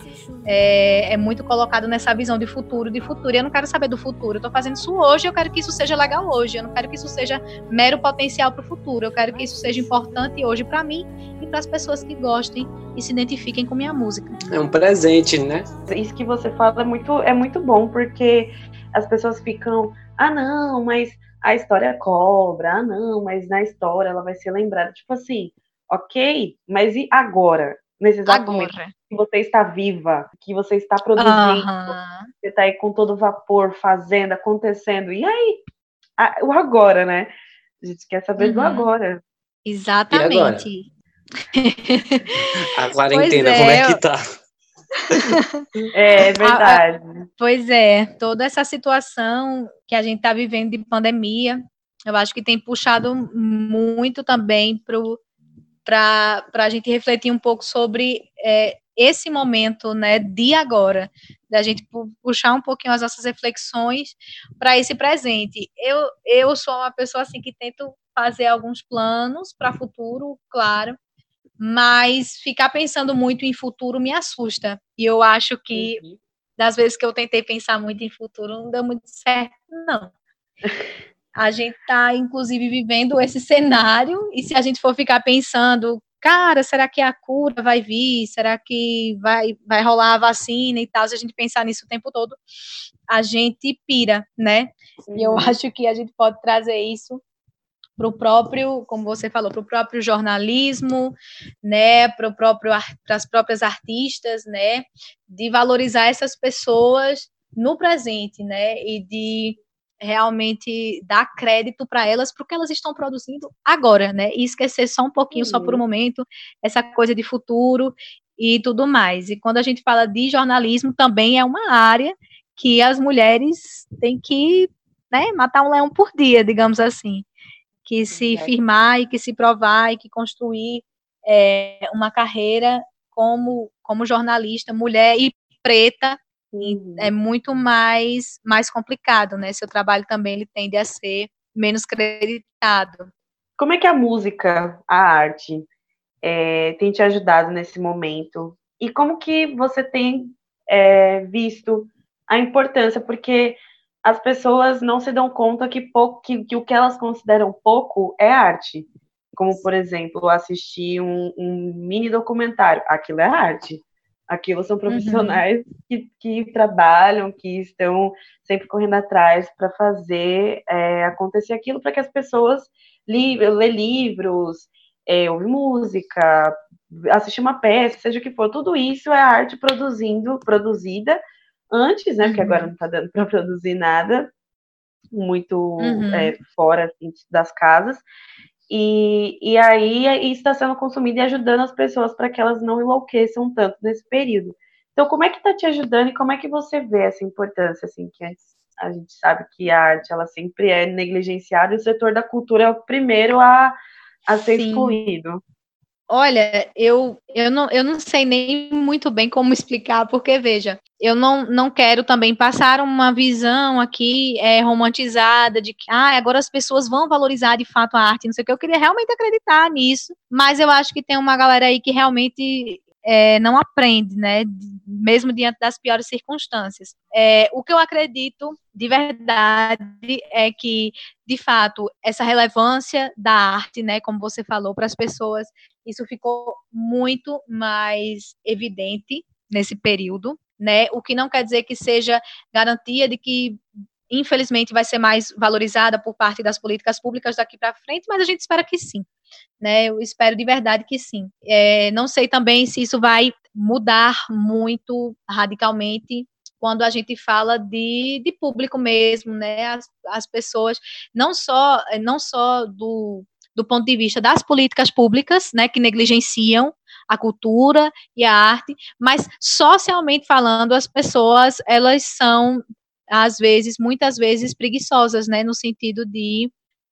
é, é, muito colocado nessa visão de futuro, de futuro. E eu não quero saber do futuro. Eu estou fazendo isso hoje. Eu quero que isso seja legal hoje. Eu não quero que isso seja mero potencial para o futuro. Eu quero que isso seja importante hoje para mim e para as pessoas que gostem e se identifiquem com minha música. É um presente, né? Isso que você fala é muito, é muito bom porque as pessoas ficam, ah não, mas a história cobra, ah, não, mas na história ela vai ser lembrada. Tipo assim, ok, mas e agora? Nesse exato agora. momento que você está viva, que você está produzindo, você está aí com todo vapor, fazendo, acontecendo. E aí? o agora, né? A gente quer saber uhum. do agora. Exatamente. [laughs] A quarentena, é, como é que tá? [laughs] É, é verdade. A, a, pois é, toda essa situação que a gente está vivendo de pandemia, eu acho que tem puxado muito também para a gente refletir um pouco sobre é, esse momento né, de agora, da gente puxar um pouquinho as nossas reflexões para esse presente. Eu, eu sou uma pessoa assim que tento fazer alguns planos para futuro, claro, mas ficar pensando muito em futuro me assusta. E eu acho que uhum. das vezes que eu tentei pensar muito em futuro não deu muito certo, não. [laughs] A gente está, inclusive, vivendo esse cenário, e se a gente for ficar pensando, cara, será que a cura vai vir? Será que vai, vai rolar a vacina e tal? Se a gente pensar nisso o tempo todo, a gente pira, né? E eu acho que a gente pode trazer isso para o próprio, como você falou, para o próprio jornalismo, né, para o próprio para as próprias artistas, né, de valorizar essas pessoas no presente, né, e de realmente dar crédito para elas porque elas estão produzindo agora, né, e esquecer só um pouquinho, uhum. só por um uhum. momento, essa coisa de futuro e tudo mais. E quando a gente fala de jornalismo, também é uma área que as mulheres têm que né, matar um leão por dia, digamos assim que se firmar e que se provar e que construir é, uma carreira como, como jornalista, mulher e preta, uhum. é muito mais, mais complicado, né? Seu trabalho também ele tende a ser menos creditado. Como é que a música, a arte, é, tem te ajudado nesse momento? E como que você tem é, visto a importância? Porque as pessoas não se dão conta que, pouco, que, que o que elas consideram pouco é arte. Como, por exemplo, assistir um, um mini documentário. Aquilo é arte. Aquilo são uhum. profissionais uhum. que, que trabalham, que estão sempre correndo atrás para fazer é, acontecer aquilo para que as pessoas li, lê livros, é, ouvir música, assistir uma peça, seja o que for, tudo isso é arte produzindo, produzida antes, né? Uhum. Porque agora não está dando para produzir nada muito uhum. é, fora assim, das casas. E, e aí isso está sendo consumido e ajudando as pessoas para que elas não enlouqueçam tanto nesse período. Então, como é que está te ajudando e como é que você vê essa importância, assim, que antes a gente sabe que a arte ela sempre é negligenciada e o setor da cultura é o primeiro a, a ser Sim. excluído. Olha, eu, eu, não, eu não sei nem muito bem como explicar, porque, veja, eu não, não quero também passar uma visão aqui é, romantizada de que ah, agora as pessoas vão valorizar de fato a arte, não sei o que. Eu queria realmente acreditar nisso, mas eu acho que tem uma galera aí que realmente é, não aprende, né? Mesmo diante das piores circunstâncias. É, o que eu acredito de verdade é que, de fato, essa relevância da arte, né, como você falou, para as pessoas, isso ficou muito mais evidente nesse período, né? O que não quer dizer que seja garantia de que infelizmente vai ser mais valorizada por parte das políticas públicas daqui para frente, mas a gente espera que sim, né? Eu espero de verdade que sim. É, não sei também se isso vai mudar muito radicalmente quando a gente fala de, de público mesmo, né? As, as pessoas não só não só do do ponto de vista das políticas públicas, né, que negligenciam a cultura e a arte, mas socialmente falando, as pessoas elas são às vezes, muitas vezes, preguiçosas, né, no sentido de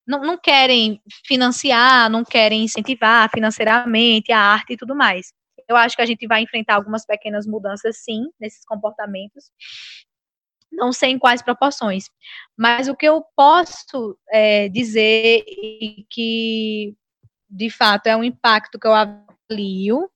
não, não querem financiar, não querem incentivar financeiramente a arte e tudo mais. Eu acho que a gente vai enfrentar algumas pequenas mudanças, sim, nesses comportamentos. Não sei em quais proporções. Mas o que eu posso é, dizer e que, de fato, é um impacto que eu avalio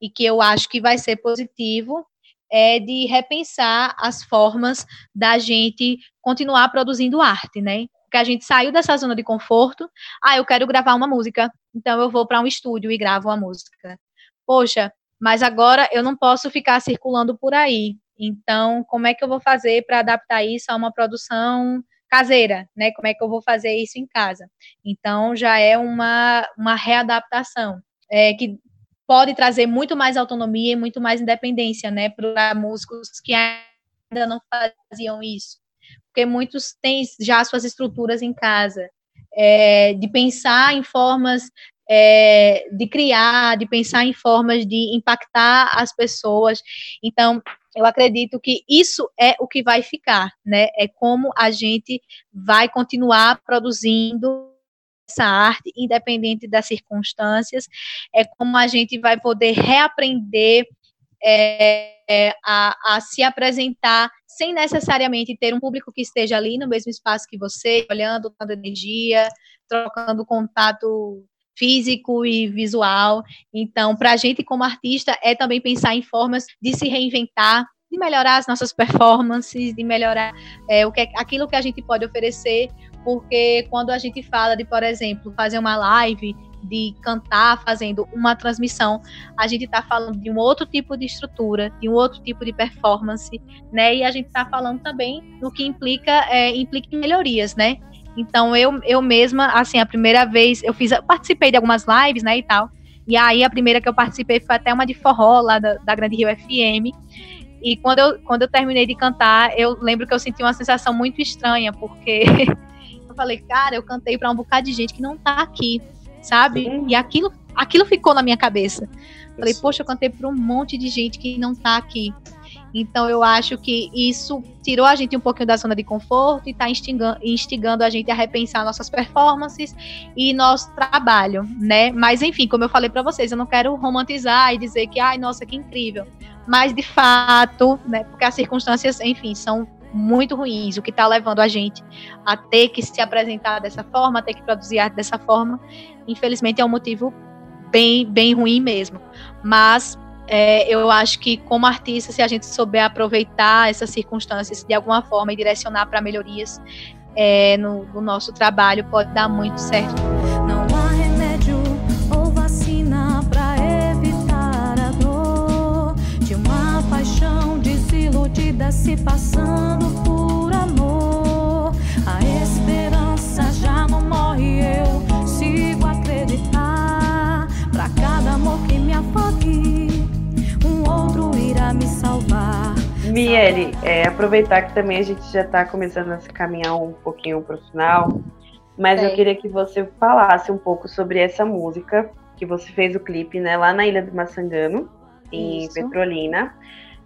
e que eu acho que vai ser positivo é de repensar as formas da gente continuar produzindo arte, né? Porque a gente saiu dessa zona de conforto. Ah, eu quero gravar uma música, então eu vou para um estúdio e gravo uma música. Poxa, mas agora eu não posso ficar circulando por aí. Então, como é que eu vou fazer para adaptar isso a uma produção caseira, né? Como é que eu vou fazer isso em casa? Então, já é uma, uma readaptação. É, que pode trazer muito mais autonomia e muito mais independência, né, para músicos que ainda não faziam isso, porque muitos têm já suas estruturas em casa, é, de pensar em formas é, de criar, de pensar em formas de impactar as pessoas. Então, eu acredito que isso é o que vai ficar, né? É como a gente vai continuar produzindo essa arte, independente das circunstâncias, é como a gente vai poder reaprender é, é, a, a, se apresentar sem necessariamente ter um público que esteja ali no mesmo espaço que você, olhando, dando energia, trocando contato físico e visual. Então, para a gente como artista, é também pensar em formas de se reinventar, de melhorar as nossas performances, de melhorar é, o que, é, aquilo que a gente pode oferecer porque quando a gente fala de, por exemplo, fazer uma live, de cantar fazendo uma transmissão, a gente está falando de um outro tipo de estrutura, de um outro tipo de performance, né? E a gente está falando também no que implica, é, implica melhorias, né? Então eu, eu mesma, assim, a primeira vez eu fiz, eu participei de algumas lives, né, e tal. E aí a primeira que eu participei foi até uma de forró lá da, da Grande Rio FM. E quando eu, quando eu terminei de cantar, eu lembro que eu senti uma sensação muito estranha, porque [laughs] eu falei, cara, eu cantei para um bocado de gente que não tá aqui, sabe? Sim. E aquilo, aquilo ficou na minha cabeça. Falei, poxa, eu cantei para um monte de gente que não tá aqui. Então eu acho que isso tirou a gente um pouquinho da zona de conforto e está instigando, instigando, a gente a repensar nossas performances e nosso trabalho, né? Mas enfim, como eu falei para vocês, eu não quero romantizar e dizer que, ai, nossa, que incrível. Mas de fato, né? Porque as circunstâncias, enfim, são muito ruins, o que está levando a gente a ter que se apresentar dessa forma, a ter que produzir arte dessa forma, infelizmente é um motivo bem, bem ruim mesmo. Mas é, eu acho que como artista, se a gente souber aproveitar essas circunstâncias de alguma forma e direcionar para melhorias é, no, no nosso trabalho, pode dar muito certo. Não há remédio ou vacina evitar a dor de uma paixão desiludida se passando Miele, é, aproveitar que também a gente já está começando a se caminhar um pouquinho para o final, mas eu queria que você falasse um pouco sobre essa música que você fez o clipe, né, lá na Ilha do Maçangano, em Isso. Petrolina.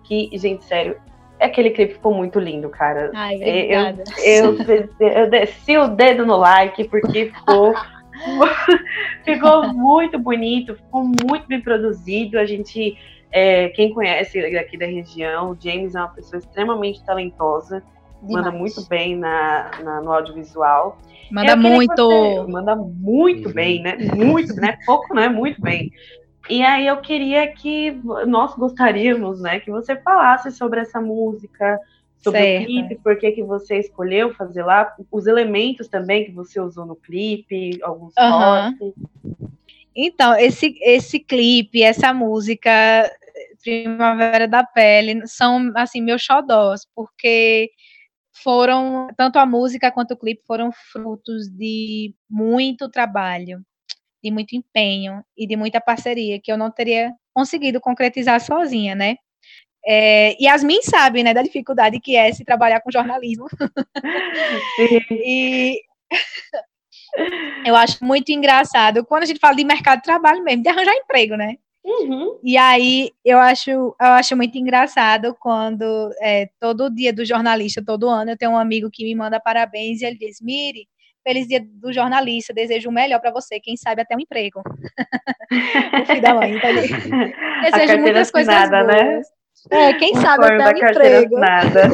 Que, gente, sério, aquele clipe ficou muito lindo, cara. Ai, obrigada. Eu, eu, [laughs] eu, eu desci o dedo no like porque ficou [laughs] ficou muito bonito, ficou muito bem produzido. A gente, é, quem conhece aqui da região, o James é uma pessoa extremamente talentosa, Demais. manda muito bem na, na no audiovisual. Manda muito. Você, manda muito uhum. bem, né? Muito, né? Pouco, né? Muito bem. E aí eu queria que nós gostaríamos, né, que você falasse sobre essa música, sobre certo. o clipe, por que, que você escolheu fazer lá, os elementos também que você usou no clipe, alguns uhum. cortes. Então, esse, esse clipe, essa música Primavera da Pele são assim meus xodós, porque foram tanto a música quanto o clipe foram frutos de muito trabalho, de muito empenho e de muita parceria que eu não teria conseguido concretizar sozinha, né? É, Yasmin sabe, né, da dificuldade que é se trabalhar com jornalismo. [laughs] e eu acho muito engraçado quando a gente fala de mercado de trabalho mesmo, de arranjar emprego, né? Uhum. E aí eu acho, eu acho muito engraçado quando é, todo dia do jornalista, todo ano, eu tenho um amigo que me manda parabéns e ele diz, Mire, feliz dia do jornalista, desejo o melhor para você, quem sabe até um emprego. [laughs] o filho da mãe, então [laughs] desejo muitas coisas nada, né? boas. Né? É, quem sabe até um emprego. Nada.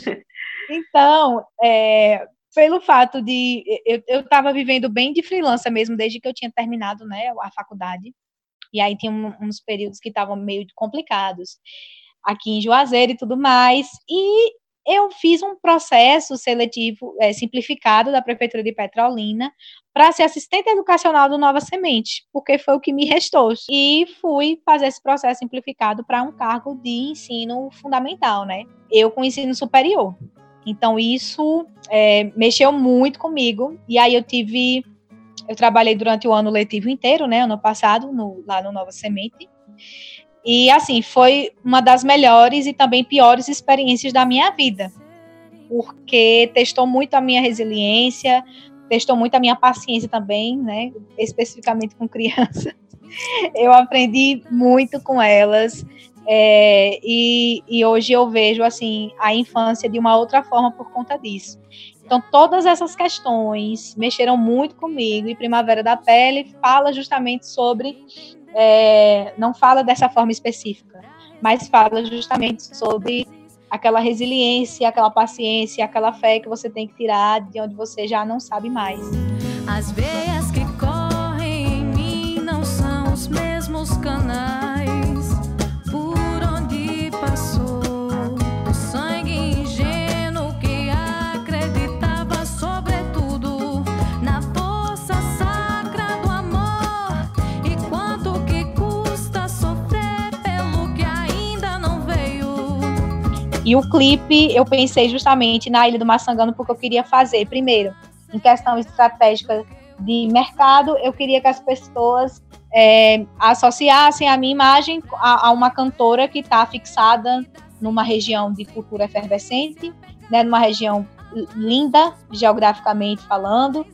[laughs] então, é, pelo fato de eu estava vivendo bem de freelancer mesmo desde que eu tinha terminado né, a faculdade. E aí tinha uns períodos que estavam meio complicados aqui em Juazeiro e tudo mais. E eu fiz um processo seletivo é, simplificado da Prefeitura de Petrolina para ser assistente educacional do Nova Semente, porque foi o que me restou. E fui fazer esse processo simplificado para um cargo de ensino fundamental, né? Eu com ensino superior. Então, isso é, mexeu muito comigo. E aí eu tive. Eu trabalhei durante o ano letivo inteiro, né? Ano passado, no, lá no Nova Semente. E assim, foi uma das melhores e também piores experiências da minha vida, porque testou muito a minha resiliência, testou muito a minha paciência também, né? Especificamente com crianças. [laughs] Eu aprendi muito com elas. É, e, e hoje eu vejo assim a infância de uma outra forma por conta disso. Então, todas essas questões mexeram muito comigo, e Primavera da Pele fala justamente sobre é, não fala dessa forma específica, mas fala justamente sobre aquela resiliência, aquela paciência, aquela fé que você tem que tirar de onde você já não sabe mais. As veias que correm em mim não são os mesmos canais E o clipe, eu pensei justamente na Ilha do Maçangano, porque eu queria fazer, primeiro, em questão estratégica de mercado, eu queria que as pessoas é, associassem a minha imagem a, a uma cantora que está fixada numa região de cultura efervescente, né, numa região linda, geograficamente falando,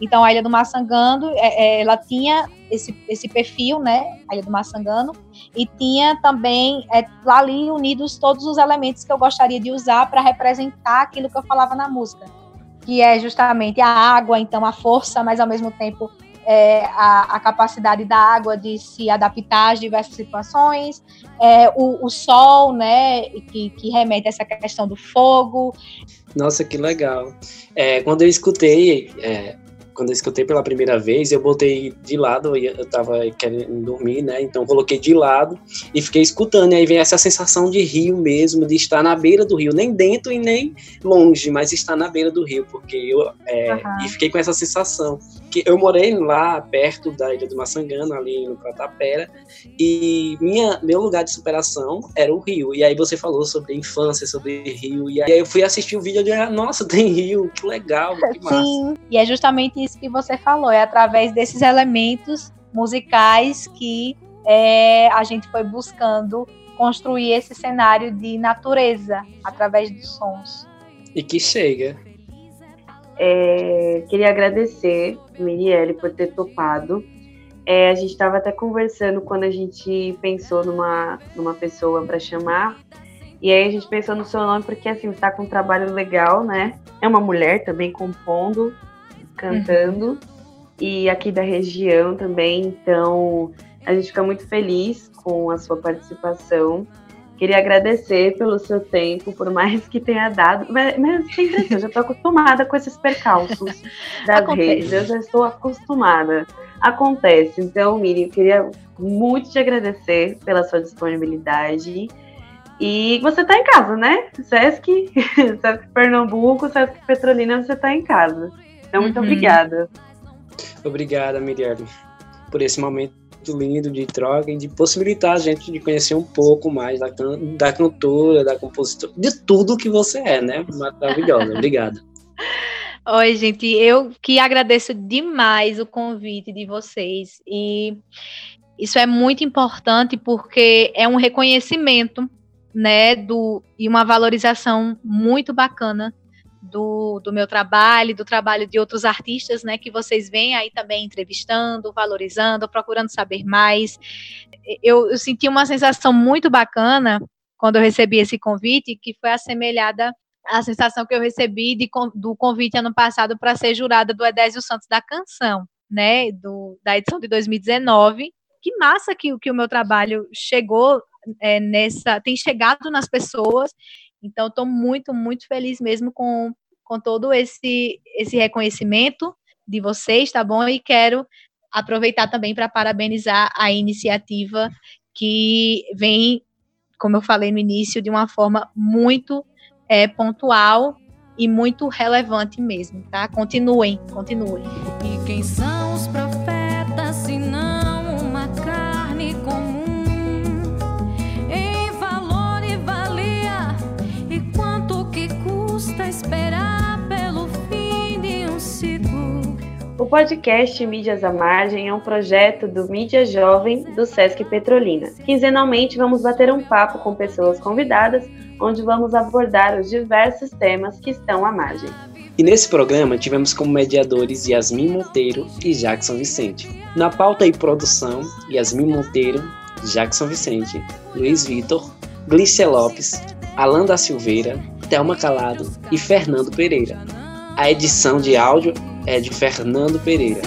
então, a Ilha do Maçangano, é, é, ela tinha esse, esse perfil, né, a Ilha do Maçangano, e tinha também é, lá ali unidos todos os elementos que eu gostaria de usar para representar aquilo que eu falava na música, que é justamente a água, então a força, mas ao mesmo tempo é, a, a, capacidade da água de se adaptar às diversas situações, é, o, o, sol, né, que, que, remete a essa questão do fogo. Nossa, que legal. É, quando eu escutei é, quando eu escutei pela primeira vez, eu botei de lado, eu tava querendo dormir, né? Então coloquei de lado e fiquei escutando. E aí vem essa sensação de rio mesmo, de estar na beira do rio, nem dentro e nem longe, mas estar na beira do rio, porque eu é, uhum. e fiquei com essa sensação que eu morei lá perto da Ilha do Maçangano, ali no Pratapera, e minha meu lugar de superação era o rio. E aí você falou sobre infância, sobre rio, e aí eu fui assistir o vídeo e nossa, [laughs] tem rio, que legal, que massa. Sim, e é justamente isso que você falou, é através desses elementos musicais que é, a gente foi buscando construir esse cenário de natureza através dos sons. E que chega. É, queria agradecer, Mirielle, por ter topado. É, a gente estava até conversando quando a gente pensou numa, numa pessoa para chamar. E aí a gente pensou no seu nome porque assim, está com um trabalho legal, né? É uma mulher também compondo, cantando. Uhum. e aqui da região também. Então, a gente fica muito feliz com a sua participação. Queria agradecer pelo seu tempo, por mais que tenha dado. Mas, mas assim, eu já estou acostumada com esses percalços [laughs] das Acontece. redes, eu já estou acostumada. Acontece. Então, Miriam, eu queria muito te agradecer pela sua disponibilidade. E você está em casa, né? Sesc, [laughs] Sesc Pernambuco, Sesc Petrolina, você está em casa. Então, muito uhum. obrigada. Obrigada, Miriam, por esse momento lindo de troca e de possibilitar a gente de conhecer um pouco mais da, da cantora, da compositora, de tudo que você é, né? Maravilhosa. [laughs] Obrigada. Oi, gente, eu que agradeço demais o convite de vocês e isso é muito importante porque é um reconhecimento, né, do e uma valorização muito bacana do, do meu trabalho, do trabalho de outros artistas, né, que vocês vêm aí também entrevistando, valorizando, procurando saber mais. Eu, eu senti uma sensação muito bacana quando eu recebi esse convite, que foi assemelhada à sensação que eu recebi de, do convite ano passado para ser jurada do Edésio Santos da Canção, né, do, da edição de 2019. Que massa que, que o meu trabalho chegou é, nessa, tem chegado nas pessoas então, estou muito, muito feliz mesmo com, com todo esse, esse reconhecimento de vocês, tá bom? E quero aproveitar também para parabenizar a iniciativa que vem, como eu falei no início, de uma forma muito é, pontual e muito relevante mesmo, tá? Continuem, continuem. E quem são podcast Mídias à Margem é um projeto do Mídia Jovem do Sesc Petrolina. Quinzenalmente vamos bater um papo com pessoas convidadas, onde vamos abordar os diversos temas que estão à margem. E nesse programa tivemos como mediadores Yasmin Monteiro e Jackson Vicente. Na pauta e produção, Yasmin Monteiro, Jackson Vicente, Luiz Vitor, Glícia Lopes, Alan da Silveira, Thelma Calado e Fernando Pereira. A edição de áudio é de Fernando Pereira.